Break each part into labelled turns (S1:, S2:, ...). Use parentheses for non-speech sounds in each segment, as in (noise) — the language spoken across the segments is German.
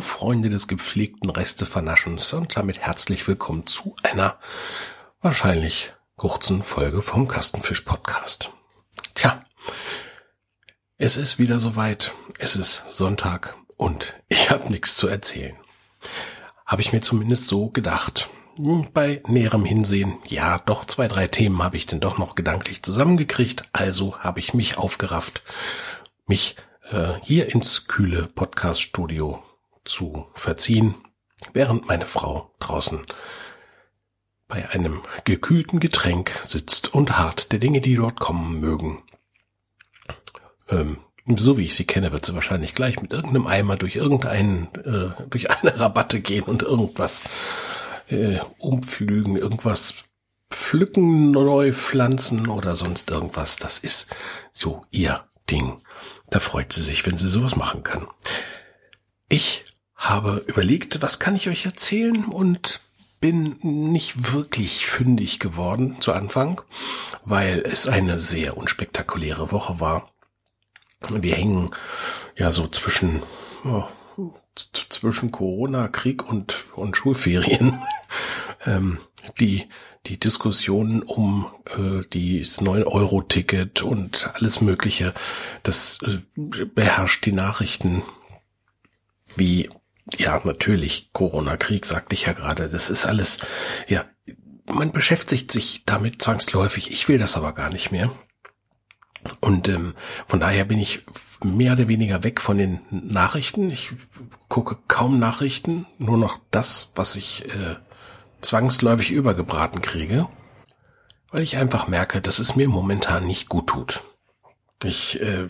S1: Freunde des gepflegten Restevernaschens und damit herzlich willkommen zu einer wahrscheinlich kurzen Folge vom Kastenfisch Podcast. Tja, es ist wieder soweit. Es ist Sonntag und ich habe nichts zu erzählen. Habe ich mir zumindest so gedacht. Hm, bei näherem Hinsehen, ja, doch zwei, drei Themen habe ich denn doch noch gedanklich zusammengekriegt. Also habe ich mich aufgerafft, mich äh, hier ins kühle Podcast-Studio zu verziehen, während meine Frau draußen bei einem gekühlten Getränk sitzt und hart der Dinge, die dort kommen mögen. Ähm, so wie ich sie kenne, wird sie wahrscheinlich gleich mit irgendeinem Eimer durch irgendeinen, äh, durch eine Rabatte gehen und irgendwas äh, umflügen, irgendwas pflücken, neu pflanzen oder sonst irgendwas. Das ist so ihr Ding. Da freut sie sich, wenn sie sowas machen kann. Ich habe überlegt, was kann ich euch erzählen und bin nicht wirklich fündig geworden zu Anfang, weil es eine sehr unspektakuläre Woche war. Wir hängen ja so zwischen oh, zwischen Corona, Krieg und und Schulferien. (laughs) ähm, die die Diskussionen um äh, das 9-Euro-Ticket und alles Mögliche, das äh, beherrscht die Nachrichten wie, ja, natürlich, Corona-Krieg, sagte ich ja gerade, das ist alles, ja, man beschäftigt sich damit zwangsläufig, ich will das aber gar nicht mehr. Und ähm, von daher bin ich mehr oder weniger weg von den Nachrichten. Ich gucke kaum Nachrichten, nur noch das, was ich äh, zwangsläufig übergebraten kriege, weil ich einfach merke, dass es mir momentan nicht gut tut. Ich, äh,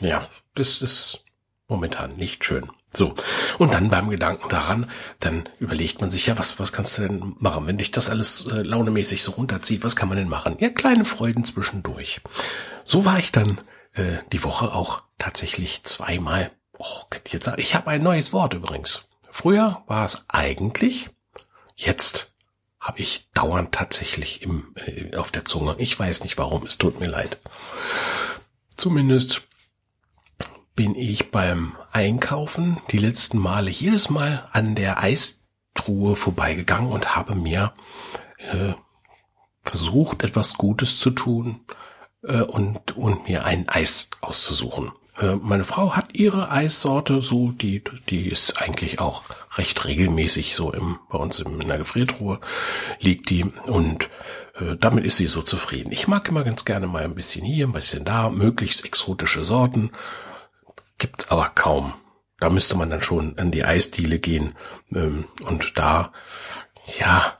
S1: ja, das ist momentan nicht schön. So. Und dann beim Gedanken daran, dann überlegt man sich ja, was, was kannst du denn machen? Wenn dich das alles äh, launemäßig so runterzieht, was kann man denn machen? Ja, kleine Freuden zwischendurch. So war ich dann äh, die Woche auch tatsächlich zweimal. Oh, jetzt, ich habe ein neues Wort übrigens. Früher war es eigentlich Jetzt habe ich dauernd tatsächlich im, äh, auf der Zunge. Ich weiß nicht warum, es tut mir leid. Zumindest bin ich beim Einkaufen die letzten Male jedes Mal an der Eistruhe vorbeigegangen und habe mir äh, versucht, etwas Gutes zu tun äh, und, und mir ein Eis auszusuchen. Äh, meine Frau hat ihre Eissorte, so die, die ist eigentlich auch recht regelmäßig so im, bei uns in der Gefriertruhe liegt die und äh, damit ist sie so zufrieden. Ich mag immer ganz gerne mal ein bisschen hier, ein bisschen da, möglichst exotische Sorten, gibt's aber kaum. Da müsste man dann schon an die Eisdiele gehen ähm, und da, ja,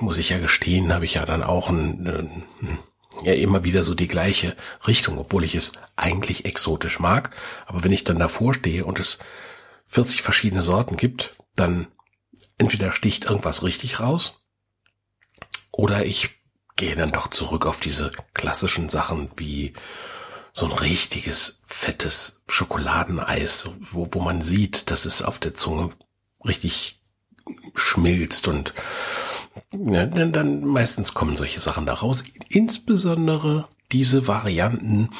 S1: muss ich ja gestehen, habe ich ja dann auch ein, ein ja immer wieder so die gleiche Richtung, obwohl ich es eigentlich exotisch mag. Aber wenn ich dann davor stehe und es 40 verschiedene Sorten gibt, dann entweder sticht irgendwas richtig raus oder ich gehe dann doch zurück auf diese klassischen Sachen wie so ein richtiges fettes Schokoladeneis, wo, wo man sieht, dass es auf der Zunge richtig schmilzt und ja, dann, dann meistens kommen solche Sachen da raus. Insbesondere diese Varianten,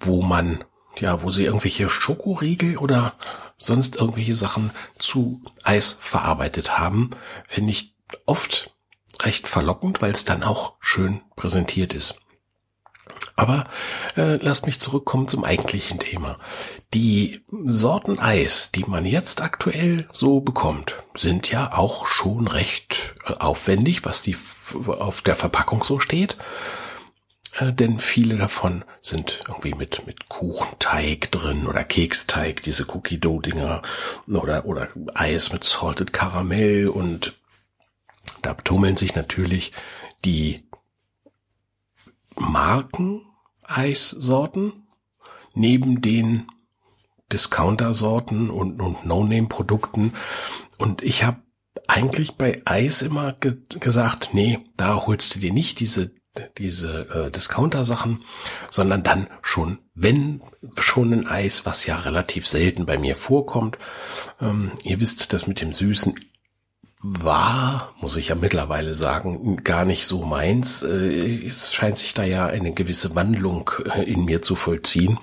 S1: wo man, ja, wo sie irgendwelche Schokoriegel oder sonst irgendwelche Sachen zu Eis verarbeitet haben, finde ich oft recht verlockend, weil es dann auch schön präsentiert ist. Aber äh, lasst mich zurückkommen zum eigentlichen Thema. Die Sorten Eis, die man jetzt aktuell so bekommt, sind ja auch schon recht äh, aufwendig, was die auf der Verpackung so steht. Äh, denn viele davon sind irgendwie mit, mit Kuchenteig drin oder Keksteig, diese Cookie Dough Dinger oder, oder Eis mit Salted Karamell und da tummeln sich natürlich die Marken-Eissorten neben den Discounter-Sorten und, und No-Name-Produkten. Und ich habe eigentlich bei Eis immer ge gesagt, nee, da holst du dir nicht diese diese äh, Discounter-Sachen, sondern dann schon, wenn schon ein Eis, was ja relativ selten bei mir vorkommt. Ähm, ihr wisst, das mit dem Süßen war, muss ich ja mittlerweile sagen, gar nicht so meins. Äh, es scheint sich da ja eine gewisse Wandlung äh, in mir zu vollziehen.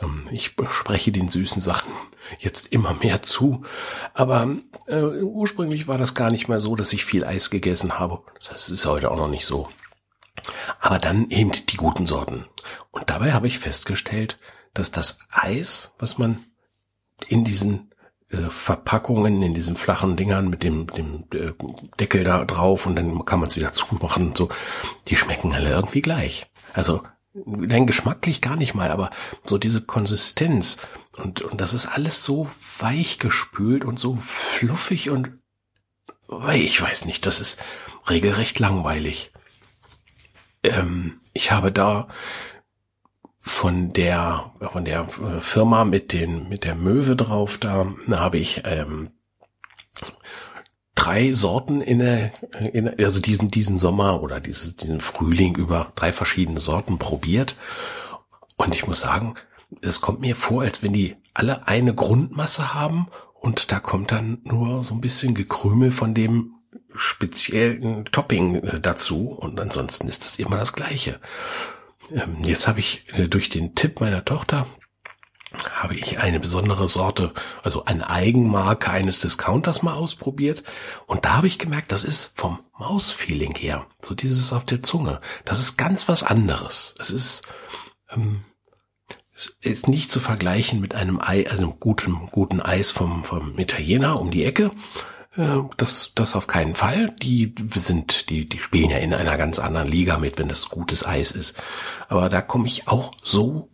S1: Ähm, ich spreche den süßen Sachen jetzt immer mehr zu. Aber äh, ursprünglich war das gar nicht mehr so, dass ich viel Eis gegessen habe. Das heißt, es ist heute auch noch nicht so. Aber dann eben die guten Sorten. Und dabei habe ich festgestellt, dass das Eis, was man in diesen äh, Verpackungen, in diesen flachen Dingern mit dem, dem äh, Deckel da drauf und dann kann man es wieder zumachen und so, die schmecken alle irgendwie gleich. Also Nein, geschmacklich gar nicht mal, aber so diese Konsistenz und, und das ist alles so weich gespült und so fluffig und ich weiß nicht, das ist regelrecht langweilig. Ähm, ich habe da von der von der äh, Firma mit den mit der Möwe drauf, da, habe ich ähm, drei Sorten in der, in, also diesen, diesen Sommer oder diese, diesen Frühling über drei verschiedene Sorten probiert. Und ich muss sagen, es kommt mir vor, als wenn die alle eine Grundmasse haben und da kommt dann nur so ein bisschen Gekrümel von dem speziellen Topping äh, dazu und ansonsten ist das immer das gleiche. Ähm, jetzt habe ich äh, durch den Tipp meiner Tochter habe ich eine besondere Sorte, also eine Eigenmarke eines Discounters mal ausprobiert. Und da habe ich gemerkt, das ist vom Mausfeeling her, so dieses auf der Zunge, das ist ganz was anderes. Es ist, ähm, es ist nicht zu vergleichen mit einem Ei, also einem guten, guten Eis vom, vom Italiener um die Ecke. Äh, das, das auf keinen Fall. Die sind, die, die spielen ja in einer ganz anderen Liga mit, wenn das gutes Eis ist. Aber da komme ich auch so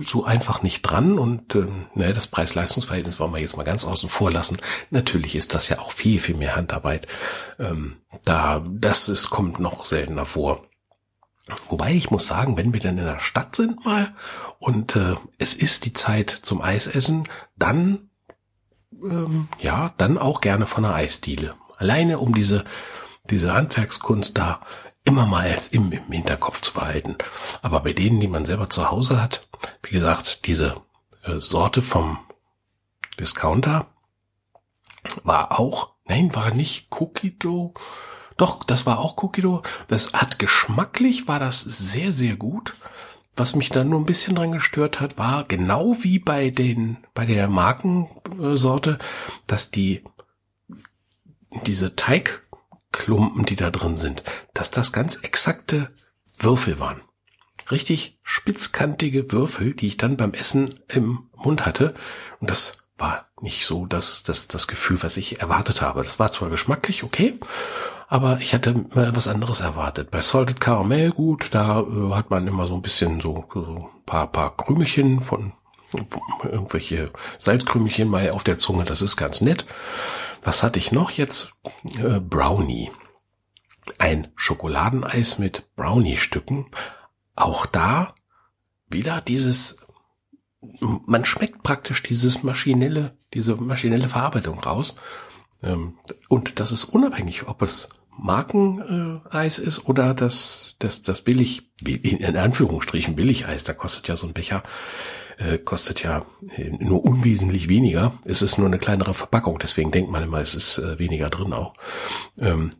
S1: so einfach nicht dran und äh, ne, das Preis-Leistungs-Verhältnis wollen wir jetzt mal ganz außen vor lassen. Natürlich ist das ja auch viel, viel mehr Handarbeit. Ähm, da, das ist, kommt noch seltener vor. Wobei ich muss sagen, wenn wir dann in der Stadt sind mal und äh, es ist die Zeit zum Eisessen, dann ähm, ja, dann auch gerne von einer Eisdiele. Alleine um diese diese Handwerkskunst da immer mal im, im Hinterkopf zu behalten. Aber bei denen, die man selber zu Hause hat, wie gesagt, diese äh, Sorte vom Discounter war auch, nein, war nicht Cookie Dough. Doch, das war auch Cookie Dough. Das hat geschmacklich, war das sehr, sehr gut. Was mich dann nur ein bisschen dran gestört hat, war genau wie bei den, bei der Markensorte, dass die, diese Teig, Klumpen, die da drin sind, dass das ganz exakte Würfel waren. Richtig spitzkantige Würfel, die ich dann beim Essen im Mund hatte. Und das war nicht so das, das, das Gefühl, was ich erwartet habe. Das war zwar geschmacklich okay, aber ich hatte was anderes erwartet. Bei Salted Caramel, gut, da äh, hat man immer so ein bisschen so, so paar, paar Krümelchen von irgendwelche Salzkrümelchen mal auf der Zunge, das ist ganz nett. Was hatte ich noch jetzt? Äh, Brownie. Ein Schokoladeneis mit Brownie-Stücken. Auch da wieder dieses, man schmeckt praktisch dieses maschinelle, diese maschinelle Verarbeitung raus. Ähm, und das ist unabhängig, ob es Markeneis ist oder das, das, das billig, in Anführungsstrichen Billigeis, da kostet ja so ein Becher äh, kostet ja äh, nur unwesentlich weniger. Es ist nur eine kleinere Verpackung, deswegen denkt man immer, es ist äh, weniger drin auch. Ähm,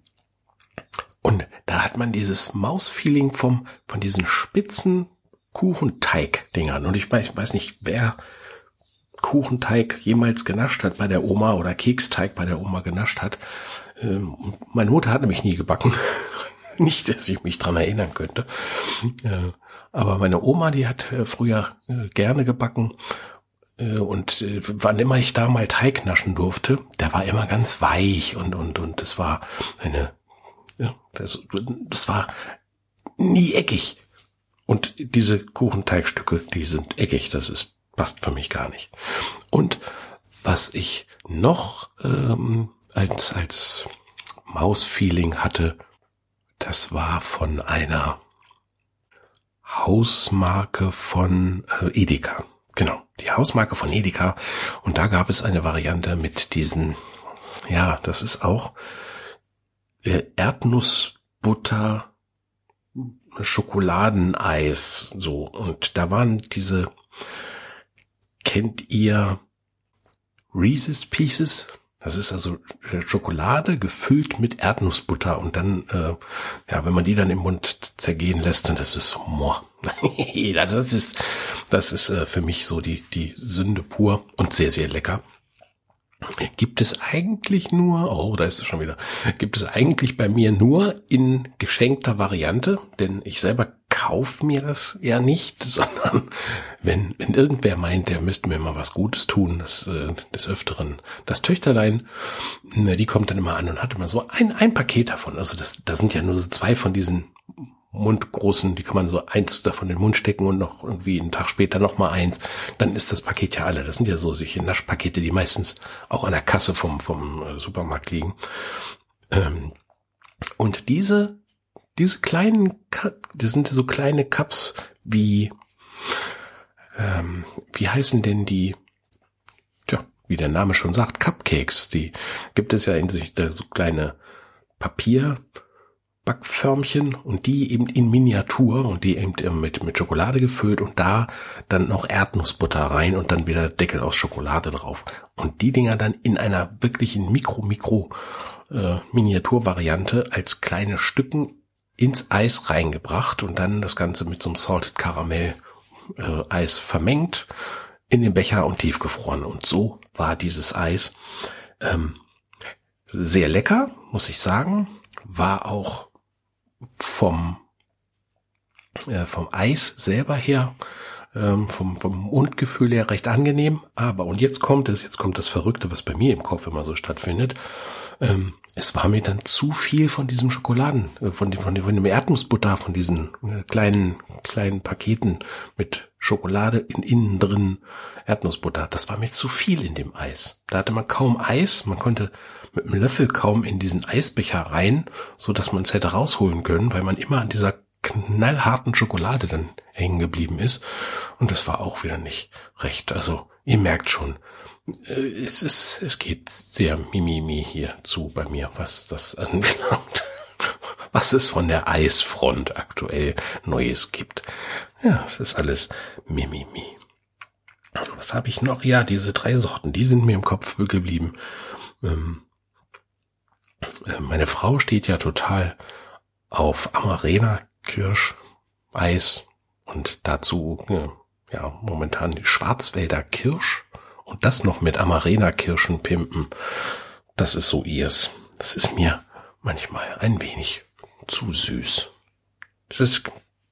S1: und da hat man dieses Mausfeeling vom, von diesen spitzen Kuchenteig-Dingern. Und ich weiß, ich weiß nicht, wer Kuchenteig jemals genascht hat bei der Oma oder Keksteig bei der Oma genascht hat. Ähm, meine Mutter hat nämlich nie gebacken. (laughs) nicht, dass ich mich dran erinnern könnte. Äh, aber meine Oma, die hat äh, früher äh, gerne gebacken. Äh, und wann immer ich da mal Teig naschen durfte, der war immer ganz weich und, und, und das war eine, ja, das, das war nie eckig. Und diese Kuchenteigstücke, die sind eckig, das ist, passt für mich gar nicht. Und was ich noch ähm, als, als Mausfeeling hatte, das war von einer Hausmarke von äh, Edeka. Genau, die Hausmarke von Edeka. Und da gab es eine Variante mit diesen, ja, das ist auch äh, Erdnussbutter Schokoladeneis, so. Und da waren diese, kennt ihr Reese's Pieces? Das ist also Schokolade gefüllt mit Erdnussbutter und dann, äh, ja, wenn man die dann im Mund zergehen lässt, dann ist es so, moah. (laughs) das ist, das ist äh, für mich so die, die Sünde pur und sehr, sehr lecker. Gibt es eigentlich nur, oh, da ist es schon wieder, gibt es eigentlich bei mir nur in geschenkter Variante, denn ich selber kaufe mir das ja nicht, (laughs) sondern wenn, wenn irgendwer meint, der müsste mir mal was Gutes tun, das, äh, des Öfteren, das Töchterlein, ne, die kommt dann immer an und hat immer so ein, ein Paket davon. Also das, da sind ja nur so zwei von diesen mundgroßen, die kann man so eins davon in den Mund stecken und noch irgendwie einen Tag später noch mal eins, dann ist das Paket ja alle. Das sind ja so solche Naschpakete, die meistens auch an der Kasse vom, vom äh, Supermarkt liegen. Ähm, und diese, diese kleinen, das sind so kleine Cups wie, ähm, wie heißen denn die, tja, wie der Name schon sagt, Cupcakes, die gibt es ja in sich so kleine Papier, Backförmchen und die eben in Miniatur und die eben mit, mit Schokolade gefüllt und da dann noch Erdnussbutter rein und dann wieder Deckel aus Schokolade drauf. Und die Dinger dann in einer wirklichen Mikro, Mikro äh, Miniaturvariante als kleine Stücken ins Eis reingebracht und dann das Ganze mit so einem Salted Caramel äh, Eis vermengt in den Becher und tiefgefroren. Und so war dieses Eis ähm, sehr lecker, muss ich sagen. War auch vom, äh, vom Eis selber her, ähm, vom, vom Mundgefühl her recht angenehm. Aber, und jetzt kommt es, jetzt kommt das Verrückte, was bei mir im Kopf immer so stattfindet. Ähm, es war mir dann zu viel von diesem Schokoladen, äh, von dem, von von dem Erdnussbutter, von diesen äh, kleinen, kleinen Paketen mit Schokolade in innen drin Erdnussbutter. Das war mir zu viel in dem Eis. Da hatte man kaum Eis. Man konnte mit einem Löffel kaum in diesen Eisbecher rein, so dass man es hätte rausholen können, weil man immer an dieser knallharten Schokolade dann hängen geblieben ist. Und das war auch wieder nicht recht. Also ihr merkt schon, es ist, es geht sehr mimimi hier zu bei mir, was das (laughs) anbelangt. Was es von der Eisfront aktuell Neues gibt. Ja, es ist alles mimimi. Was habe ich noch? Ja, diese drei Sorten, die sind mir im Kopf geblieben. Ähm, äh, meine Frau steht ja total auf Amarena Kirsch, Eis und dazu äh, ja momentan die Schwarzwälder Kirsch und das noch mit Amarena Kirschen pimpen. Das ist so ihrs. Das ist mir manchmal ein wenig zu süß. Es ist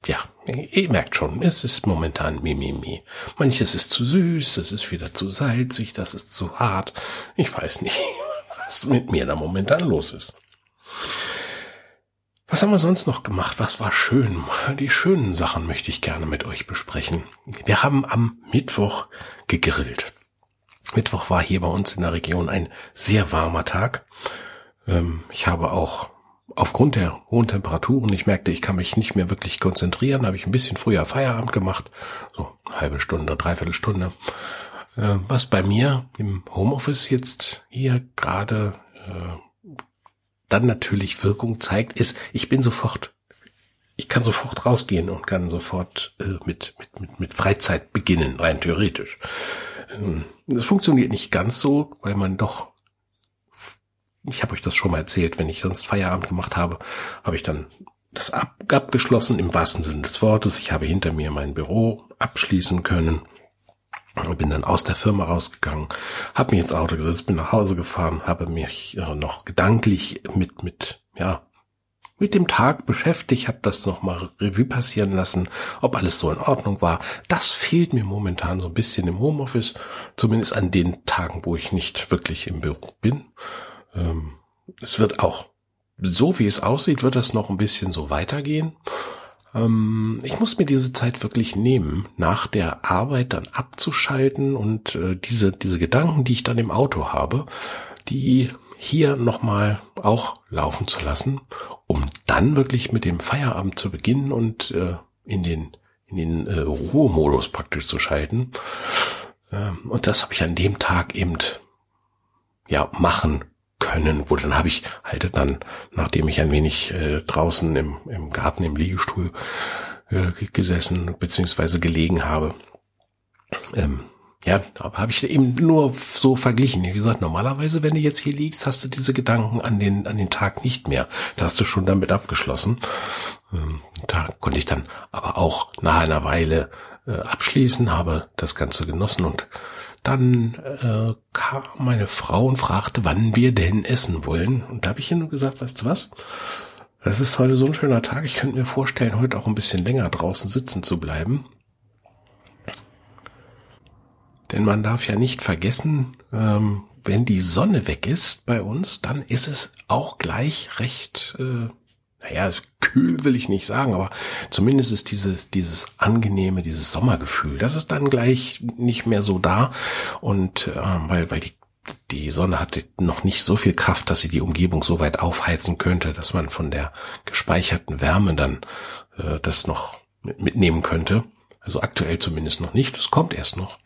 S1: ja, ihr merkt schon, es ist momentan Mimimi. Manches ist zu süß, es ist wieder zu salzig, das ist zu hart. Ich weiß nicht, (laughs) was mit mir da momentan los ist. Was haben wir sonst noch gemacht? Was war schön? Die schönen Sachen möchte ich gerne mit euch besprechen. Wir haben am Mittwoch gegrillt. Mittwoch war hier bei uns in der Region ein sehr warmer Tag. Ähm, ich habe auch aufgrund der hohen Temperaturen, ich merkte, ich kann mich nicht mehr wirklich konzentrieren, habe ich ein bisschen früher Feierabend gemacht, so halbe Stunde, dreiviertel Stunde. Äh, was bei mir im Homeoffice jetzt hier gerade äh, dann natürlich Wirkung zeigt, ist, ich bin sofort, ich kann sofort rausgehen und kann sofort äh, mit, mit, mit Freizeit beginnen, rein theoretisch. Ähm, das funktioniert nicht ganz so, weil man doch ich habe euch das schon mal erzählt, wenn ich sonst Feierabend gemacht habe, habe ich dann das ab, abgeschlossen im wahrsten Sinne des Wortes. Ich habe hinter mir mein Büro abschließen können. Bin dann aus der Firma rausgegangen, habe mich ins Auto gesetzt, bin nach Hause gefahren, habe mich noch gedanklich mit mit ja mit dem Tag beschäftigt, habe das nochmal Revue passieren lassen, ob alles so in Ordnung war. Das fehlt mir momentan so ein bisschen im Homeoffice, zumindest an den Tagen, wo ich nicht wirklich im Büro bin. Ähm, es wird auch, so wie es aussieht, wird das noch ein bisschen so weitergehen. Ähm, ich muss mir diese Zeit wirklich nehmen, nach der Arbeit dann abzuschalten und äh, diese, diese Gedanken, die ich dann im Auto habe, die hier nochmal auch laufen zu lassen, um dann wirklich mit dem Feierabend zu beginnen und äh, in den, in den äh, Ruhemodus praktisch zu schalten. Ähm, und das habe ich an dem Tag eben ja machen können. Wo dann habe ich halt dann, nachdem ich ein wenig äh, draußen im, im Garten im Liegestuhl äh, gesessen beziehungsweise gelegen habe, ähm, ja, habe ich eben nur so verglichen. Wie gesagt, normalerweise, wenn du jetzt hier liegst, hast du diese Gedanken an den, an den Tag nicht mehr. Da hast du schon damit abgeschlossen. Ähm, da konnte ich dann aber auch nach einer Weile äh, abschließen, habe das Ganze genossen und dann äh, kam meine Frau und fragte, wann wir denn essen wollen. Und da habe ich ihr nur gesagt, weißt du was? Es ist heute so ein schöner Tag. Ich könnte mir vorstellen, heute auch ein bisschen länger draußen sitzen zu bleiben. Denn man darf ja nicht vergessen, ähm, wenn die Sonne weg ist bei uns, dann ist es auch gleich recht, äh, naja, kühl will ich nicht sagen, aber zumindest ist dieses, dieses angenehme, dieses Sommergefühl, das ist dann gleich nicht mehr so da. Und äh, weil, weil die die Sonne hat noch nicht so viel Kraft, dass sie die Umgebung so weit aufheizen könnte, dass man von der gespeicherten Wärme dann äh, das noch mitnehmen könnte. Also aktuell zumindest noch nicht. Es kommt erst noch.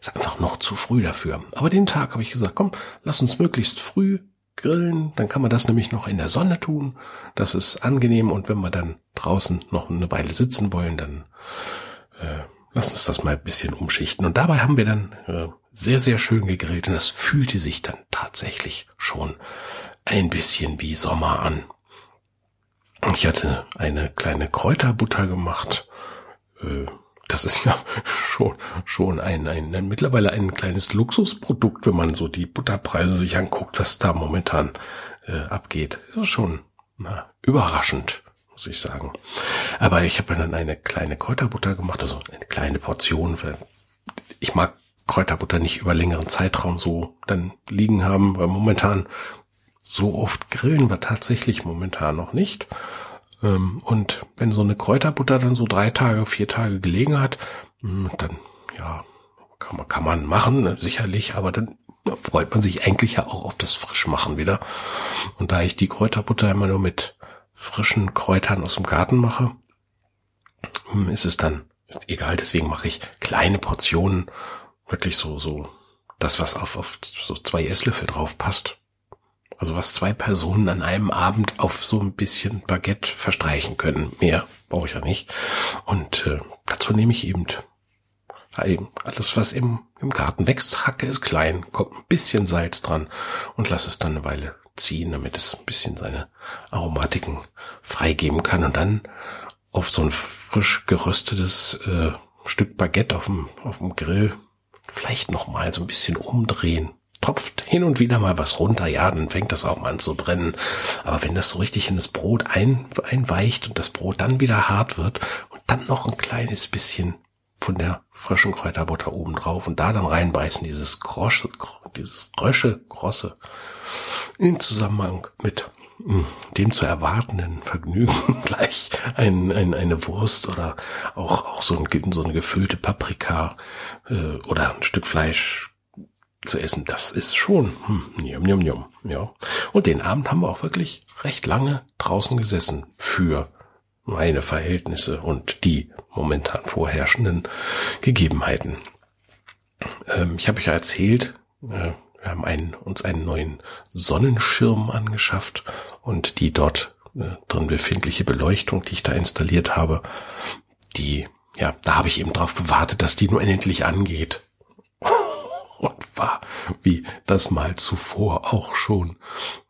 S1: Ist einfach noch zu früh dafür. Aber den Tag habe ich gesagt, komm, lass uns möglichst früh grillen. Dann kann man das nämlich noch in der Sonne tun. Das ist angenehm. Und wenn wir dann draußen noch eine Weile sitzen wollen, dann äh, lass uns das mal ein bisschen umschichten. Und dabei haben wir dann äh, sehr, sehr schön gegrillt. Und das fühlte sich dann tatsächlich schon ein bisschen wie Sommer an. Ich hatte eine kleine Kräuterbutter gemacht. Äh, das ist ja schon, schon ein, ein, ein, mittlerweile ein kleines Luxusprodukt, wenn man so die Butterpreise sich anguckt, was da momentan äh, abgeht. Das ist schon na, überraschend, muss ich sagen. Aber ich habe dann eine kleine Kräuterbutter gemacht, also eine kleine Portion. Ich mag Kräuterbutter nicht über längeren Zeitraum so dann liegen haben, weil momentan so oft grillen wir tatsächlich momentan noch nicht. Ähm, und wenn so eine Kräuterbutter dann so drei Tage, vier Tage gelegen hat, hm, dann, ja, kann man, kann man machen, ne, sicherlich, aber dann freut man sich eigentlich ja auch auf das Frischmachen wieder. Und da ich die Kräuterbutter immer nur mit frischen Kräutern aus dem Garten mache, hm, ist es dann egal. Deswegen mache ich kleine Portionen, wirklich so, so das, was auf, auf so zwei Esslöffel drauf passt. Also was zwei Personen an einem Abend auf so ein bisschen Baguette verstreichen können. Mehr brauche ich ja nicht. Und äh, dazu nehme ich eben alles, was im, im Garten wächst. Hacke ist klein, kommt ein bisschen Salz dran und lass es dann eine Weile ziehen, damit es ein bisschen seine Aromatiken freigeben kann. Und dann auf so ein frisch geröstetes äh, Stück Baguette auf dem, auf dem Grill vielleicht noch mal so ein bisschen umdrehen tropft hin und wieder mal was runter, ja, dann fängt das auch mal an zu brennen. Aber wenn das so richtig in das Brot ein, einweicht und das Brot dann wieder hart wird und dann noch ein kleines bisschen von der frischen Kräuterbutter oben drauf und da dann reinbeißen, dieses Grosche, dieses Rösche, Grosse, in Zusammenhang mit hm, dem zu erwartenden Vergnügen (laughs) gleich ein, ein, eine Wurst oder auch, auch so, ein, so eine gefüllte Paprika äh, oder ein Stück Fleisch zu essen. Das ist schon, hm, njum, njum, njum, ja. Und den Abend haben wir auch wirklich recht lange draußen gesessen für meine Verhältnisse und die momentan vorherrschenden Gegebenheiten. Ähm, ich habe euch ja erzählt, äh, wir haben einen, uns einen neuen Sonnenschirm angeschafft und die dort äh, drin befindliche Beleuchtung, die ich da installiert habe, die, ja, da habe ich eben drauf gewartet, dass die nur endlich angeht und war wie das Mal zuvor auch schon.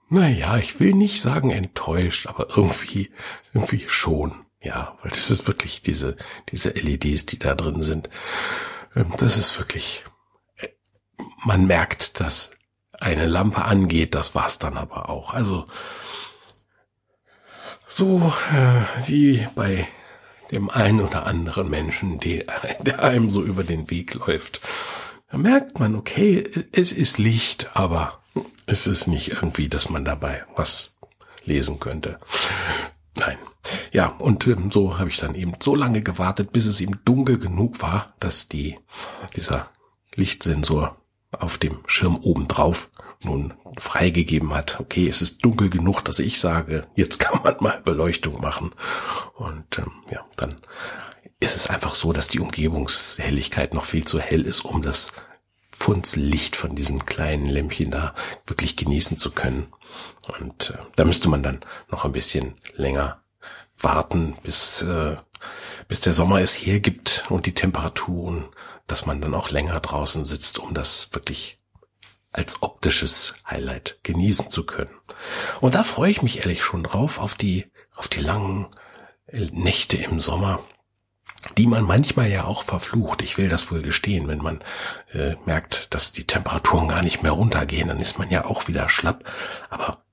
S1: Naja, ich will nicht sagen enttäuscht, aber irgendwie, irgendwie schon. Ja, weil das ist wirklich diese, diese LEDs, die da drin sind. Ähm, das ist wirklich, äh, man merkt, dass eine Lampe angeht, das war's dann aber auch. Also, so äh, wie bei dem einen oder anderen Menschen, der, (laughs) der einem so über den Weg läuft. Da merkt man, okay, es ist Licht, aber es ist nicht irgendwie, dass man dabei was lesen könnte. Nein. Ja, und ähm, so habe ich dann eben so lange gewartet, bis es eben dunkel genug war, dass die, dieser Lichtsensor auf dem Schirm oben drauf nun freigegeben hat, okay, es ist dunkel genug, dass ich sage, jetzt kann man mal Beleuchtung machen. Und ähm, ja, dann ist es einfach so, dass die Umgebungshelligkeit noch viel zu hell ist, um das Funzlicht von diesen kleinen Lämpchen da wirklich genießen zu können. Und äh, da müsste man dann noch ein bisschen länger warten, bis, äh, bis der Sommer es hergibt und die Temperaturen dass man dann auch länger draußen sitzt, um das wirklich als optisches Highlight genießen zu können. Und da freue ich mich ehrlich schon drauf, auf die, auf die langen Nächte im Sommer, die man manchmal ja auch verflucht. Ich will das wohl gestehen, wenn man äh, merkt, dass die Temperaturen gar nicht mehr runtergehen, dann ist man ja auch wieder schlapp. Aber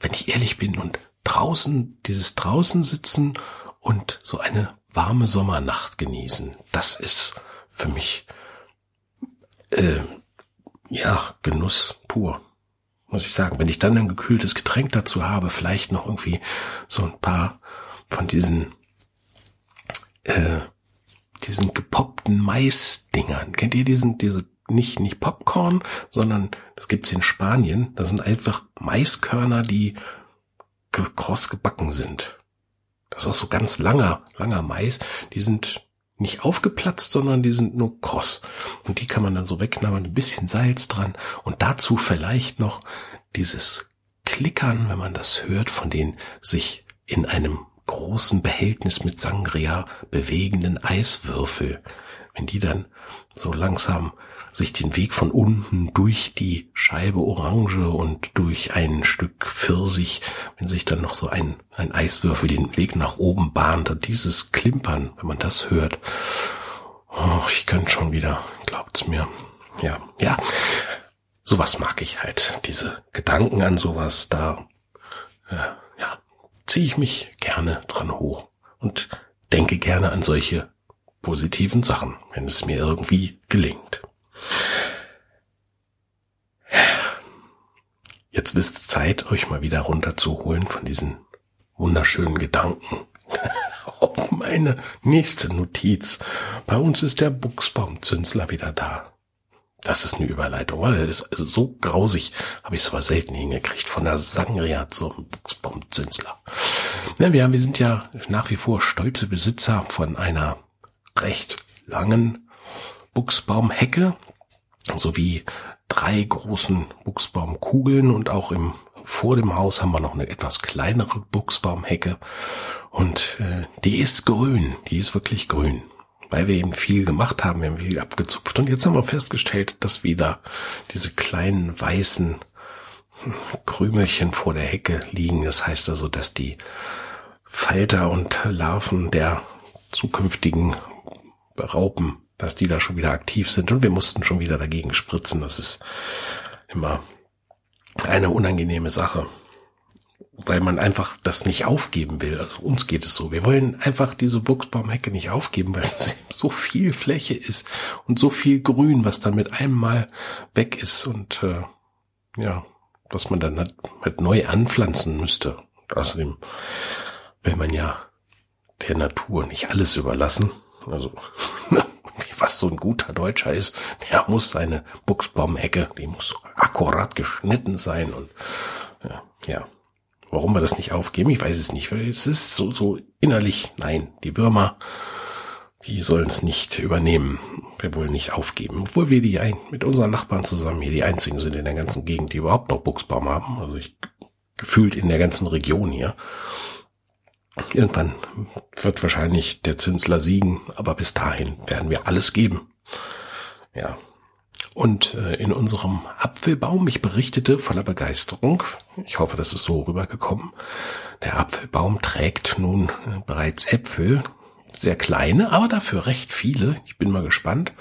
S1: wenn ich ehrlich bin und draußen, dieses draußen sitzen und so eine warme Sommernacht genießen, das ist für mich äh, ja Genuss pur, muss ich sagen. Wenn ich dann ein gekühltes Getränk dazu habe, vielleicht noch irgendwie so ein paar von diesen äh, diesen gepoppten Maisdingern. Kennt ihr diesen, diese, nicht, nicht Popcorn, sondern das gibt's in Spanien. Das sind einfach Maiskörner, die kross gebacken sind. Das ist auch so ganz langer, langer Mais. Die sind nicht aufgeplatzt, sondern die sind nur kross. Und die kann man dann so wegknabbern, ein bisschen Salz dran und dazu vielleicht noch dieses Klickern, wenn man das hört, von den sich in einem großen Behältnis mit Sangria bewegenden Eiswürfel, wenn die dann so langsam sich den Weg von unten durch die Scheibe Orange und durch ein Stück Pfirsich, wenn sich dann noch so ein, ein Eiswürfel den Weg nach oben bahnt und dieses Klimpern, wenn man das hört, oh, ich könnte schon wieder, glaubt's mir. Ja, ja, sowas mag ich halt, diese Gedanken an sowas, da, äh, ziehe ich mich gerne dran hoch und denke gerne an solche positiven Sachen, wenn es mir irgendwie gelingt. Jetzt ist es Zeit, euch mal wieder runterzuholen von diesen wunderschönen Gedanken (laughs) auf meine nächste Notiz. Bei uns ist der Buchsbaumzünsler wieder da. Das ist eine Überleitung, das ist so grausig, habe ich aber selten hingekriegt, von der Sangria zum Buchsbaumzünsler. Ja, wir, wir sind ja nach wie vor stolze Besitzer von einer recht langen Buchsbaumhecke sowie drei großen Buchsbaumkugeln und auch im vor dem Haus haben wir noch eine etwas kleinere Buchsbaumhecke und äh, die ist grün, die ist wirklich grün weil wir eben viel gemacht haben, wir haben viel abgezupft. Und jetzt haben wir festgestellt, dass wieder diese kleinen weißen Krümelchen vor der Hecke liegen. Das heißt also, dass die Falter und Larven der zukünftigen Raupen, dass die da schon wieder aktiv sind. Und wir mussten schon wieder dagegen spritzen. Das ist immer eine unangenehme Sache weil man einfach das nicht aufgeben will. Also uns geht es so. Wir wollen einfach diese Buchsbaumhecke nicht aufgeben, weil es so viel Fläche ist und so viel Grün, was dann mit einem Mal weg ist und äh, ja, was man dann halt, halt neu anpflanzen müsste. Außerdem will man ja der Natur nicht alles überlassen. Also (laughs) was so ein guter Deutscher ist, der muss seine Buchsbaumhecke, die muss akkurat geschnitten sein und ja, ja. Warum wir das nicht aufgeben, ich weiß es nicht. Es ist so, so innerlich, nein, die Würmer, die sollen es nicht übernehmen. Wir wollen nicht aufgeben. Obwohl wir die ein, mit unseren Nachbarn zusammen hier die einzigen sind in der ganzen Gegend, die überhaupt noch Buchsbaum haben. Also ich, gefühlt in der ganzen Region hier. Irgendwann wird wahrscheinlich der Zünsler siegen, aber bis dahin werden wir alles geben. Ja, und äh, in unserem Apfelbaum, ich berichtete von der Begeisterung, ich hoffe, das ist so rübergekommen, der Apfelbaum trägt nun äh, bereits Äpfel, sehr kleine, aber dafür recht viele. Ich bin mal gespannt,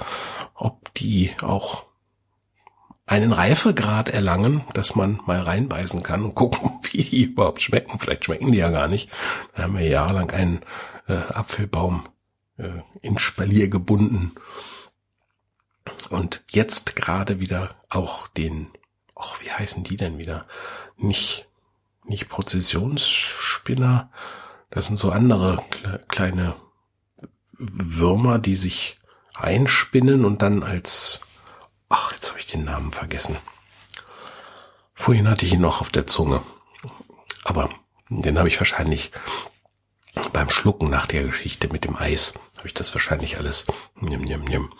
S1: ob die auch einen Reifegrad erlangen, dass man mal reinbeißen kann und gucken, (laughs) wie die überhaupt schmecken. Vielleicht schmecken die ja gar nicht. Da haben wir jahrelang einen äh, Apfelbaum äh, in Spalier gebunden und jetzt gerade wieder auch den, ach, wie heißen die denn wieder? Nicht, nicht Prozessionsspinner, das sind so andere kleine Würmer, die sich einspinnen und dann als, ach, jetzt habe ich den Namen vergessen. Vorhin hatte ich ihn noch auf der Zunge. Aber den habe ich wahrscheinlich beim Schlucken nach der Geschichte mit dem Eis habe ich das wahrscheinlich alles nimm, nimm, nimm,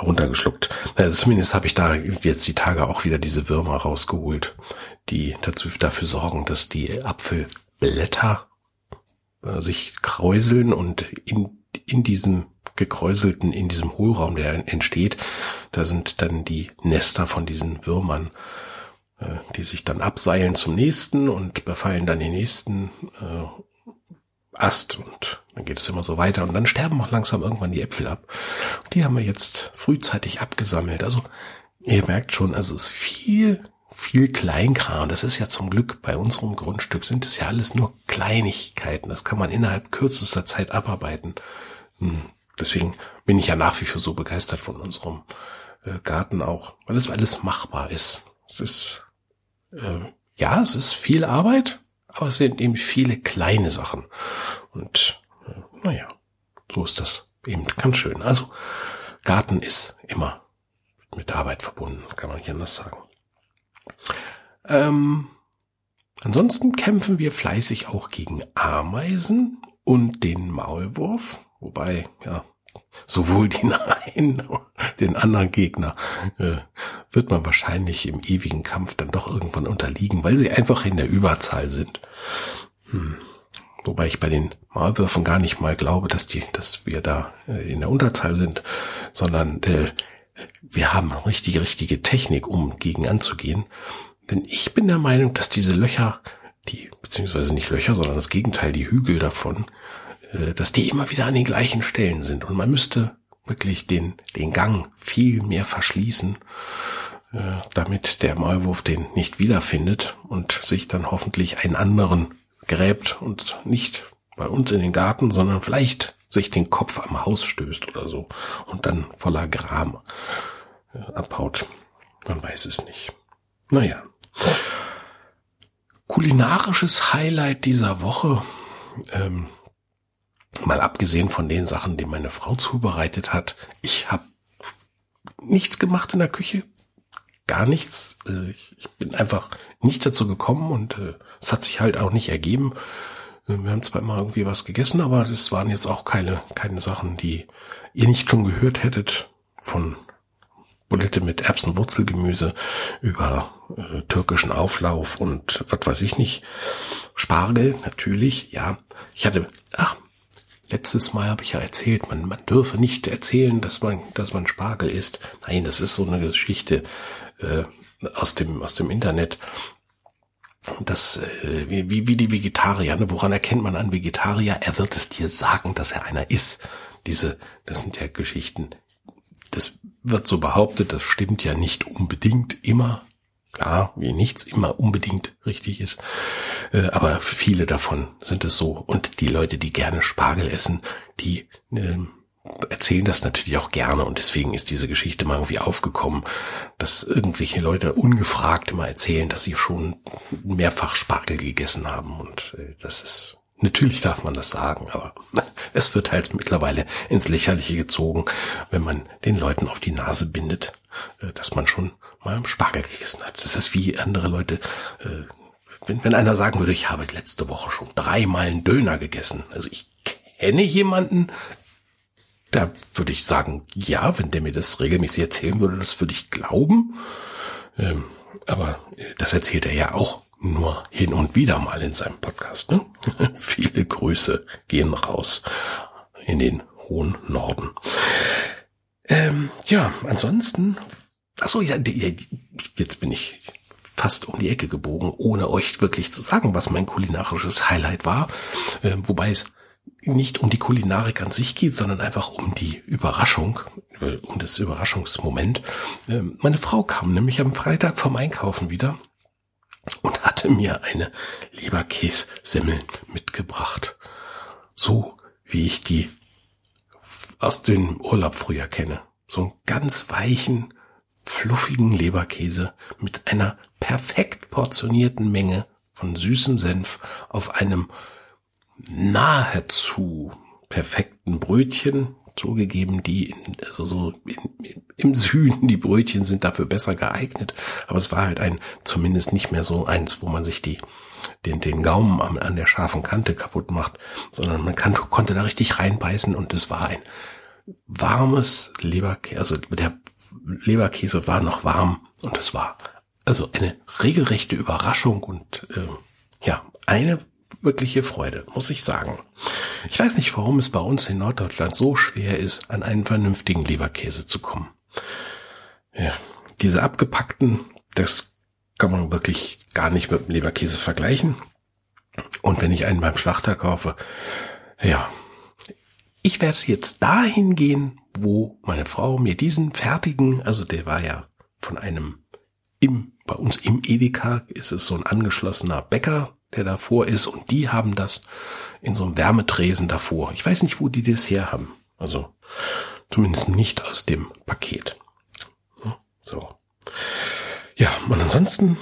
S1: runtergeschluckt. Also zumindest habe ich da jetzt die Tage auch wieder diese Würmer rausgeholt, die dazu dafür sorgen, dass die Apfelblätter äh, sich kräuseln und in, in diesem gekräuselten in diesem Hohlraum, der entsteht, da sind dann die Nester von diesen Würmern, äh, die sich dann abseilen zum nächsten und befallen dann den nächsten äh, Ast und dann geht es immer so weiter und dann sterben auch langsam irgendwann die Äpfel ab. Die haben wir jetzt frühzeitig abgesammelt. Also ihr merkt schon, also es ist viel, viel Kleinkram. Das ist ja zum Glück bei unserem Grundstück sind es ja alles nur Kleinigkeiten. Das kann man innerhalb kürzester Zeit abarbeiten. Hm. Deswegen bin ich ja nach wie vor so begeistert von unserem äh, Garten auch, weil es alles machbar ist. Es ist, äh, ja, es ist viel Arbeit, aber es sind eben viele kleine Sachen. Und äh, naja, so ist das eben ganz schön. Also Garten ist immer mit Arbeit verbunden, kann man nicht anders sagen. Ähm, ansonsten kämpfen wir fleißig auch gegen Ameisen und den Maulwurf, wobei ja sowohl den einen, den anderen Gegner äh, wird man wahrscheinlich im ewigen Kampf dann doch irgendwann unterliegen, weil sie einfach in der Überzahl sind. Hm. Wobei ich bei den Maulwürfen gar nicht mal glaube, dass die, dass wir da äh, in der Unterzahl sind, sondern äh, wir haben richtige, richtige Technik, um gegen anzugehen. Denn ich bin der Meinung, dass diese Löcher, die, beziehungsweise nicht Löcher, sondern das Gegenteil, die Hügel davon, dass die immer wieder an den gleichen Stellen sind. Und man müsste wirklich den, den Gang viel mehr verschließen, äh, damit der Maulwurf den nicht wiederfindet und sich dann hoffentlich einen anderen gräbt und nicht bei uns in den Garten, sondern vielleicht sich den Kopf am Haus stößt oder so und dann voller Gram äh, abhaut. Man weiß es nicht. Naja. Kulinarisches Highlight dieser Woche. Ähm, Mal abgesehen von den Sachen, die meine Frau zubereitet hat. Ich habe nichts gemacht in der Küche. Gar nichts. Äh, ich bin einfach nicht dazu gekommen und äh, es hat sich halt auch nicht ergeben. Äh, wir haben zwar immer irgendwie was gegessen, aber das waren jetzt auch keine, keine Sachen, die ihr nicht schon gehört hättet von Bulette mit Erbsenwurzelgemüse über türkischen Auflauf und was weiß ich nicht. Spargel, natürlich, ja. Ich hatte, ach, Letztes Mal habe ich ja erzählt, man, man dürfe nicht erzählen, dass man, dass man Spargel isst. Nein, das ist so eine Geschichte äh, aus dem aus dem Internet. Das äh, wie, wie die Vegetarier. Ne? Woran erkennt man einen Vegetarier? Er wird es dir sagen, dass er einer ist. Diese, das sind ja Geschichten. Das wird so behauptet. Das stimmt ja nicht unbedingt immer. Klar, wie nichts immer unbedingt richtig ist. Äh, aber viele davon sind es so. Und die Leute, die gerne Spargel essen, die äh, erzählen das natürlich auch gerne. Und deswegen ist diese Geschichte mal irgendwie aufgekommen, dass irgendwelche Leute ungefragt immer erzählen, dass sie schon mehrfach Spargel gegessen haben. Und äh, das ist Natürlich darf man das sagen, aber (laughs) es wird halt mittlerweile ins Lächerliche gezogen, wenn man den Leuten auf die Nase bindet, äh, dass man schon mal Spargel gegessen hat. Das ist wie andere Leute, äh, wenn, wenn einer sagen würde, ich habe letzte Woche schon dreimal einen Döner gegessen. Also ich kenne jemanden, da würde ich sagen, ja, wenn der mir das regelmäßig erzählen würde, das würde ich glauben. Ähm, aber das erzählt er ja auch nur hin und wieder mal in seinem Podcast. Ne? (laughs) Viele Grüße gehen raus in den hohen Norden. Ähm, ja, ansonsten, ach so, ja, jetzt bin ich fast um die Ecke gebogen, ohne euch wirklich zu sagen, was mein kulinarisches Highlight war. Äh, wobei es nicht um die Kulinarik an sich geht, sondern einfach um die Überraschung, äh, um das Überraschungsmoment. Äh, meine Frau kam nämlich am Freitag vom Einkaufen wieder und hatte mir eine Leberkässemmel mitgebracht. So wie ich die aus dem Urlaub früher kenne. So einen ganz weichen, fluffigen Leberkäse mit einer perfekt portionierten Menge von süßem Senf auf einem nahezu perfekten Brötchen, zugegeben, die in, also so in, im Süden, die Brötchen sind dafür besser geeignet, aber es war halt ein zumindest nicht mehr so eins, wo man sich die den, den Gaumen an, an der scharfen Kante kaputt macht, sondern man kann, konnte da richtig reinbeißen und es war ein warmes Leberkäse, also der Leberkäse war noch warm und es war also eine regelrechte Überraschung und äh, ja, eine wirkliche Freude, muss ich sagen. Ich weiß nicht, warum es bei uns in Norddeutschland so schwer ist, an einen vernünftigen Leberkäse zu kommen. Ja, diese abgepackten, das kann man wirklich gar nicht mit dem Leberkäse vergleichen. Und wenn ich einen beim Schlachter kaufe, ja, ich werde jetzt dahin gehen, wo meine Frau mir diesen fertigen, also der war ja von einem im, bei uns im Edeka ist es so ein angeschlossener Bäcker, der davor ist und die haben das in so einem Wärmetresen davor. Ich weiß nicht, wo die das her haben. Also zumindest nicht aus dem Paket. So. Ja, und ansonsten,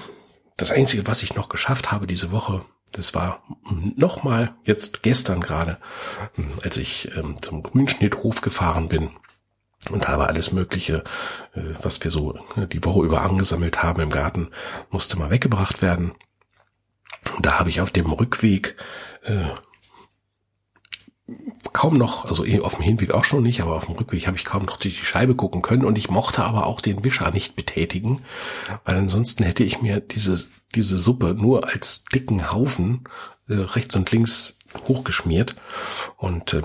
S1: das Einzige, was ich noch geschafft habe diese Woche, das war nochmal jetzt gestern gerade, als ich ähm, zum Grünschnitthof gefahren bin und habe alles Mögliche, äh, was wir so äh, die Woche über angesammelt haben im Garten, musste mal weggebracht werden. Und da habe ich auf dem Rückweg äh, kaum noch, also eh auf dem Hinweg auch schon nicht, aber auf dem Rückweg habe ich kaum noch durch die Scheibe gucken können und ich mochte aber auch den Wischer nicht betätigen, weil ansonsten hätte ich mir diese, diese Suppe nur als dicken Haufen äh, rechts und links hochgeschmiert und äh,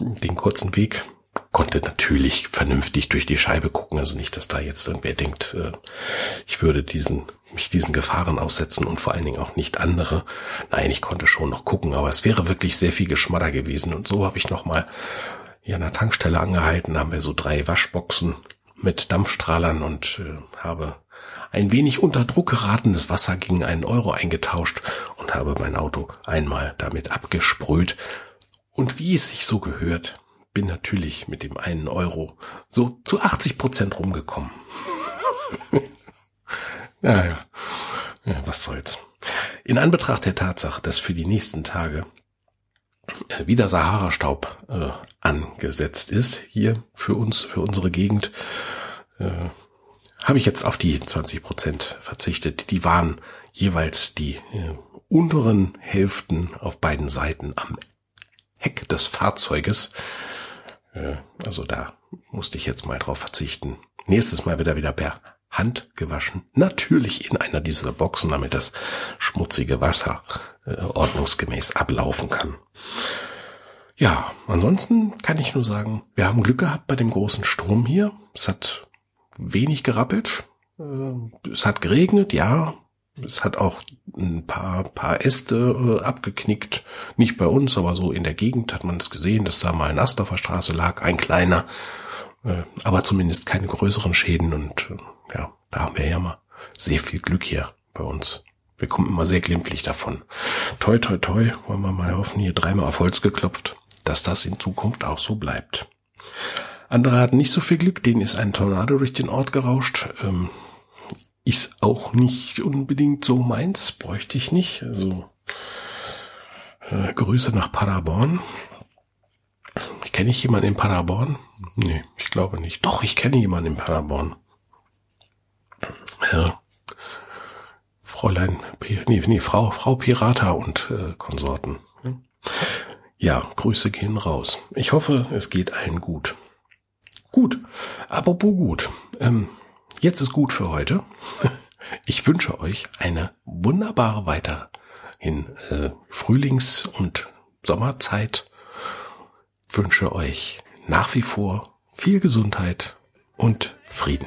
S1: den kurzen Weg konnte natürlich vernünftig durch die Scheibe gucken, also nicht, dass da jetzt irgendwer denkt, äh, ich würde diesen mich diesen Gefahren aussetzen und vor allen Dingen auch nicht andere. Nein, ich konnte schon noch gucken, aber es wäre wirklich sehr viel Geschmadder gewesen. Und so habe ich nochmal hier an der Tankstelle angehalten, haben wir so drei Waschboxen mit Dampfstrahlern und äh, habe ein wenig unter Druck geratenes Wasser gegen einen Euro eingetauscht und habe mein Auto einmal damit abgesprüht. Und wie es sich so gehört, bin natürlich mit dem einen Euro so zu 80 Prozent rumgekommen. (laughs) Ja, ja. ja was soll's. In Anbetracht der Tatsache, dass für die nächsten Tage äh, wieder Sahara-Staub äh, angesetzt ist, hier für uns, für unsere Gegend, äh, habe ich jetzt auf die 20 Prozent verzichtet. Die waren jeweils die äh, unteren Hälften auf beiden Seiten am Heck des Fahrzeuges. Äh, also da musste ich jetzt mal drauf verzichten. Nächstes Mal wieder wieder per Hand gewaschen. Natürlich in einer dieser Boxen, damit das schmutzige Wasser äh, ordnungsgemäß ablaufen kann. Ja, ansonsten kann ich nur sagen, wir haben Glück gehabt bei dem großen Strom hier. Es hat wenig gerappelt. Äh, es hat geregnet, ja. Es hat auch ein paar, paar Äste äh, abgeknickt. Nicht bei uns, aber so in der Gegend hat man es gesehen, dass da mal ein Ast auf der Straße lag, ein kleiner. Äh, aber zumindest keine größeren Schäden und äh, ja, da haben wir ja mal sehr viel Glück hier bei uns. Wir kommen immer sehr glimpflich davon. Toi, toi, toi, wollen wir mal hoffen, hier dreimal auf Holz geklopft, dass das in Zukunft auch so bleibt. Andere hatten nicht so viel Glück, denen ist ein Tornado durch den Ort gerauscht. Ähm, ist auch nicht unbedingt so meins, bräuchte ich nicht. Also äh, Grüße nach Paderborn. Kenne ich jemanden in Paderborn? Nee, ich glaube nicht. Doch, ich kenne jemanden in Paderborn. Ja. Fräulein, nee, nee, Frau, Frau Pirata und äh, Konsorten. Ja, Grüße gehen raus. Ich hoffe, es geht allen gut. Gut, apropos gut. Ähm, jetzt ist gut für heute. (laughs) Ich wünsche euch eine wunderbare weiterhin äh, Frühlings- und Sommerzeit. Wünsche euch nach wie vor viel Gesundheit und Frieden.